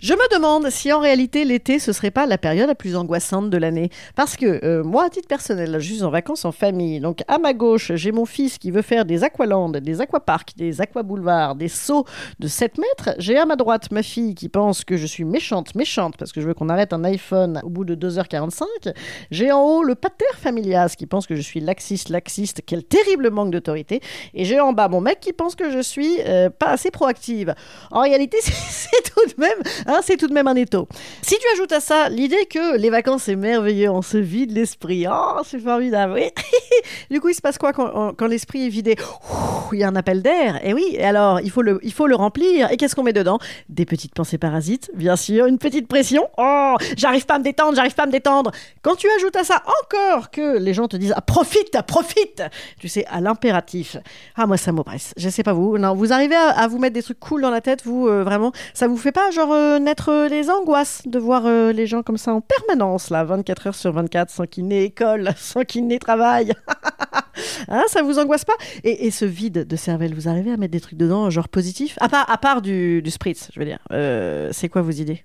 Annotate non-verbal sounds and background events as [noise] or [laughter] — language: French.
Je me demande si en réalité l'été ce serait pas la période la plus angoissante de l'année. Parce que euh, moi, à titre personnel, je suis en vacances en famille. Donc à ma gauche, j'ai mon fils qui veut faire des aqualands, des aquaparks, des aquaboulevards, des sauts de 7 mètres. J'ai à ma droite ma fille qui pense que je suis méchante, méchante, parce que je veux qu'on arrête un iPhone au bout de 2h45. J'ai en haut le pater familias qui pense que je suis laxiste, laxiste, quel terrible manque d'autorité. Et j'ai en bas mon mec qui pense que je suis euh, pas assez proactive. En réalité, [laughs] c'est tout de même Hein, c'est tout de même un étau. Si tu ajoutes à ça l'idée que les vacances c'est merveilleux, on se vide l'esprit, oh c'est formidable, oui. [laughs] du coup il se passe quoi quand, quand l'esprit est vidé? Il y a un appel d'air, et oui, et alors il faut le, il faut le remplir, et qu'est-ce qu'on met dedans? Des petites pensées parasites, bien sûr, une petite pression, oh j'arrive pas à me détendre, j'arrive pas à me détendre. Quand tu ajoutes à ça encore que les gens te disent ah, profite, profite, tu sais, à l'impératif, ah moi ça m'oppresse, je sais pas vous, non, vous arrivez à, vous mettre des trucs cool dans la tête, vous, euh, vraiment, ça vous fait pas genre... Euh, naître les angoisses de voir euh, les gens comme ça en permanence, là, 24 heures sur 24, sans qu'il n'ait école, [laughs] sans qu'il n'ait travail? [laughs] hein, ça vous angoisse pas et, ce vide de cervelle, vous arrivez à mettre des trucs dedans, genre positif à part, à part du, du spritz, je veux dire. Euh, c'est quoi vos idées?